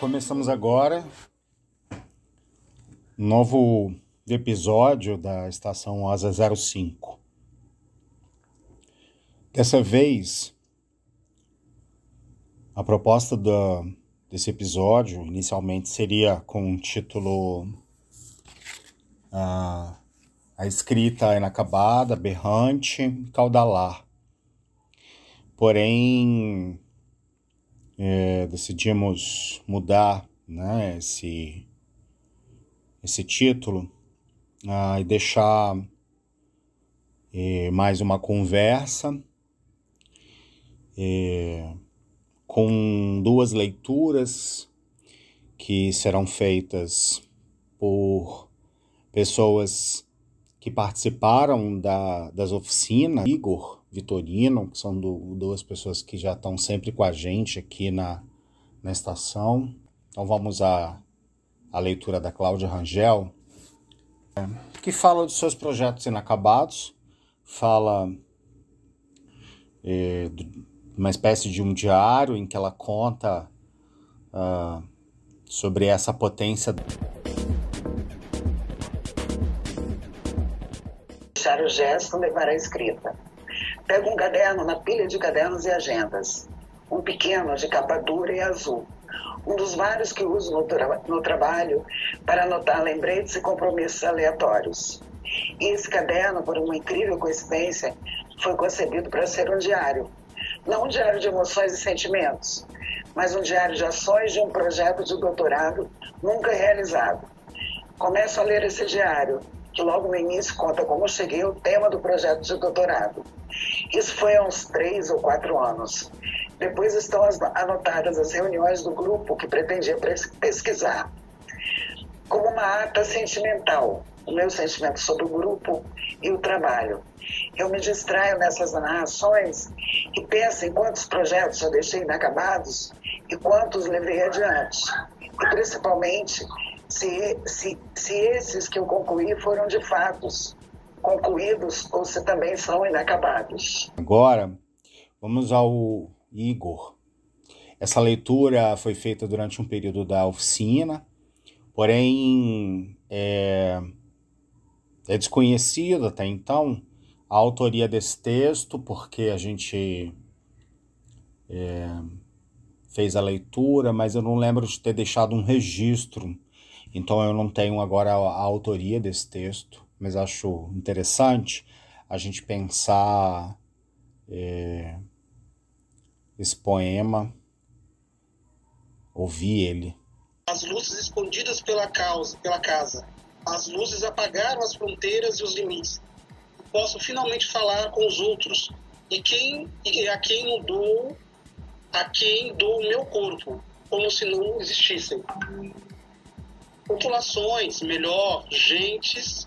Começamos agora um novo episódio da estação Asa 05. Dessa vez, a proposta da, desse episódio inicialmente seria com o título a, a escrita inacabada, berrante, caudalar. Porém, é, decidimos mudar né, esse, esse título ah, e deixar é, mais uma conversa é, com duas leituras que serão feitas por pessoas que participaram da, das oficinas, Igor Vitorino, que são do, duas pessoas que já estão sempre com a gente aqui na, na estação. Então vamos à, à leitura da Cláudia Rangel, que fala dos seus projetos inacabados, fala é, de uma espécie de um diário em que ela conta uh, sobre essa potência. Deixar o gesto levar a escrita. Pego um caderno na pilha de cadernos e agendas. Um pequeno de capa dura e azul. Um dos vários que uso no, tra no trabalho para anotar lembretes e compromissos aleatórios. E esse caderno, por uma incrível coincidência, foi concebido para ser um diário. Não um diário de emoções e sentimentos, mas um diário de ações de um projeto de doutorado nunca realizado. Começo a ler esse diário que logo no início conta como cheguei ao tema do projeto de doutorado. Isso foi há uns três ou quatro anos. Depois estão as, anotadas as reuniões do grupo que pretendia pesquisar. Como uma ata sentimental, o meu sentimento sobre o grupo e o trabalho. Eu me distraio nessas narrações e penso em quantos projetos já deixei inacabados e quantos levei adiante. E principalmente se, se, se esses que eu concluí foram de fatos concluídos ou se também são inacabados. Agora, vamos ao Igor. Essa leitura foi feita durante um período da oficina, porém é, é desconhecida até então a autoria desse texto, porque a gente é, fez a leitura, mas eu não lembro de ter deixado um registro então eu não tenho agora a, a autoria desse texto, mas acho interessante a gente pensar é, esse poema, ouvir ele. As luzes escondidas pela, causa, pela casa, as luzes apagaram as fronteiras e os limites. Posso finalmente falar com os outros e quem e a quem dou, a quem dou o meu corpo, como se não existissem populações, melhor, gentes,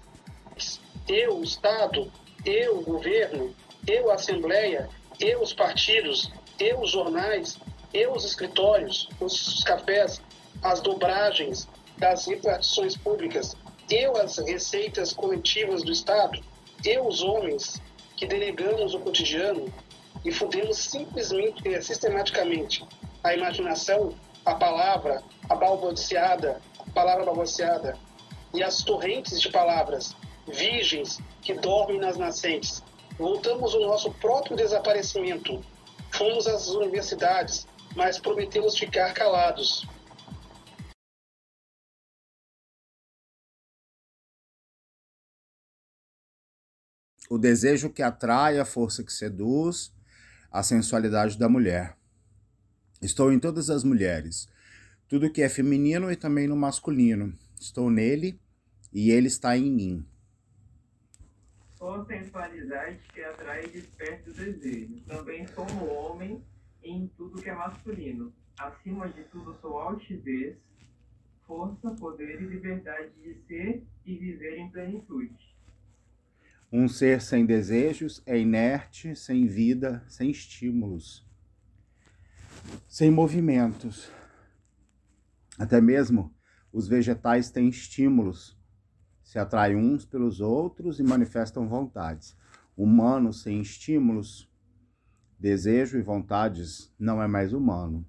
eu, Estado, eu, governo, eu, Assembleia, eu, os partidos, eu, os jornais, eu, os escritórios, os cafés, as dobragens das repartições públicas, eu, as receitas coletivas do Estado, eu, os homens que denegamos o cotidiano e fudemos simplesmente, sistematicamente a imaginação, a palavra, a balbuciada, palavra balanceada, e as torrentes de palavras, virgens que dormem nas nascentes. Voltamos ao nosso próprio desaparecimento. Fomos às universidades, mas prometemos ficar calados. O desejo que atrai, a força que seduz, a sensualidade da mulher. Estou em todas as mulheres tudo que é feminino e também no masculino. Estou nele e ele está em mim. Sou sensualidade que atrai e desperta o desejo. Também sou um homem em tudo que é masculino. Acima de tudo, sou altivez, força, poder e liberdade de ser e viver em plenitude. Um ser sem desejos é inerte, sem vida, sem estímulos, sem movimentos até mesmo os vegetais têm estímulos, se atraem uns pelos outros e manifestam vontades. Humano sem estímulos, desejo e vontades não é mais humano.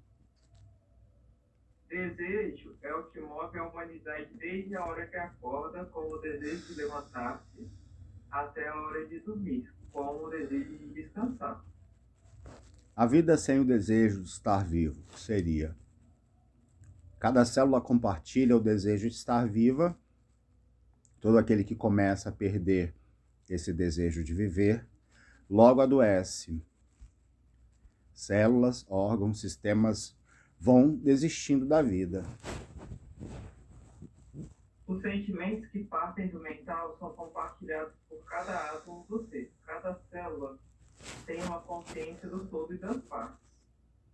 Desejo é o que move a humanidade desde a hora que acorda, como o desejo de levantar-se, até a hora de dormir, como o desejo de descansar. A vida sem o desejo de estar vivo seria: cada célula compartilha o desejo de estar viva, todo aquele que começa a perder esse desejo de viver, logo adoece. Células, órgãos, sistemas vão desistindo da vida. Os sentimentos que partem do mental são compartilhados por cada átomo do ser. Cada célula tem uma consciência do todo e das partes,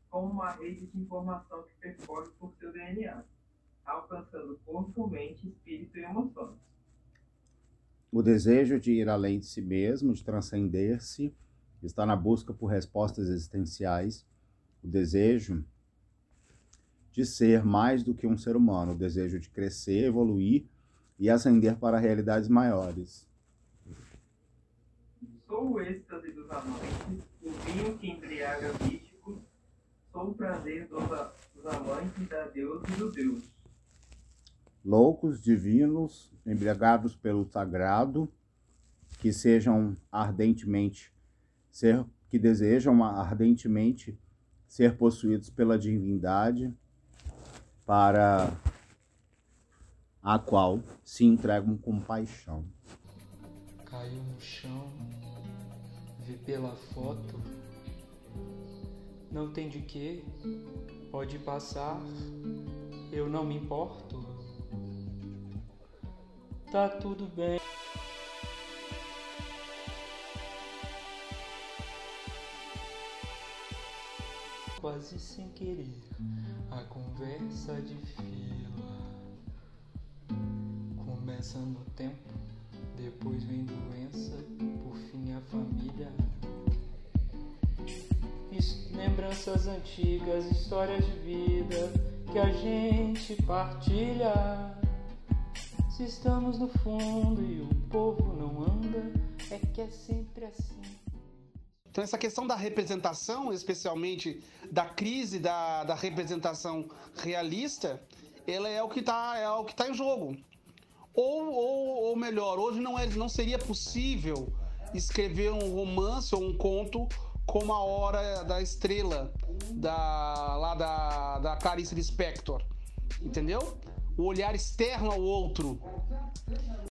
como uma rede de informação que percorre por seu DNA, alcançando corpo, mente, espírito e emoções. O desejo de ir além de si mesmo, de transcender-se, está na busca por respostas existenciais. O desejo de ser mais do que um ser humano, o desejo de crescer, evoluir e ascender para realidades maiores. Sou o êxtase dos amantes, o vinho que embriaga místicos, sou o prazer dos, dos amantes da Deus e do Deus. Loucos, divinos, embriagados pelo sagrado, que sejam ardentemente ser que desejam ardentemente ser possuídos pela divindade, para a qual se entregam com paixão. Caiu no chão, vi pela foto, não tem de que, pode passar, eu não me importo. Tá tudo bem. Quase sem querer, a conversa de fila começa no tempo, depois vem doença, por fim a família. Lembranças antigas, histórias de vida que a gente partilha. Se estamos no fundo e o povo não anda, é que é sempre assim. Então, essa questão da representação, especialmente da crise da, da representação realista, ela é o que está é tá em jogo. Ou, ou, ou melhor, hoje não, é, não seria possível escrever um romance ou um conto como A Hora da Estrela, da, lá da, da Clarice Lispector. Entendeu? O olhar externo ao outro.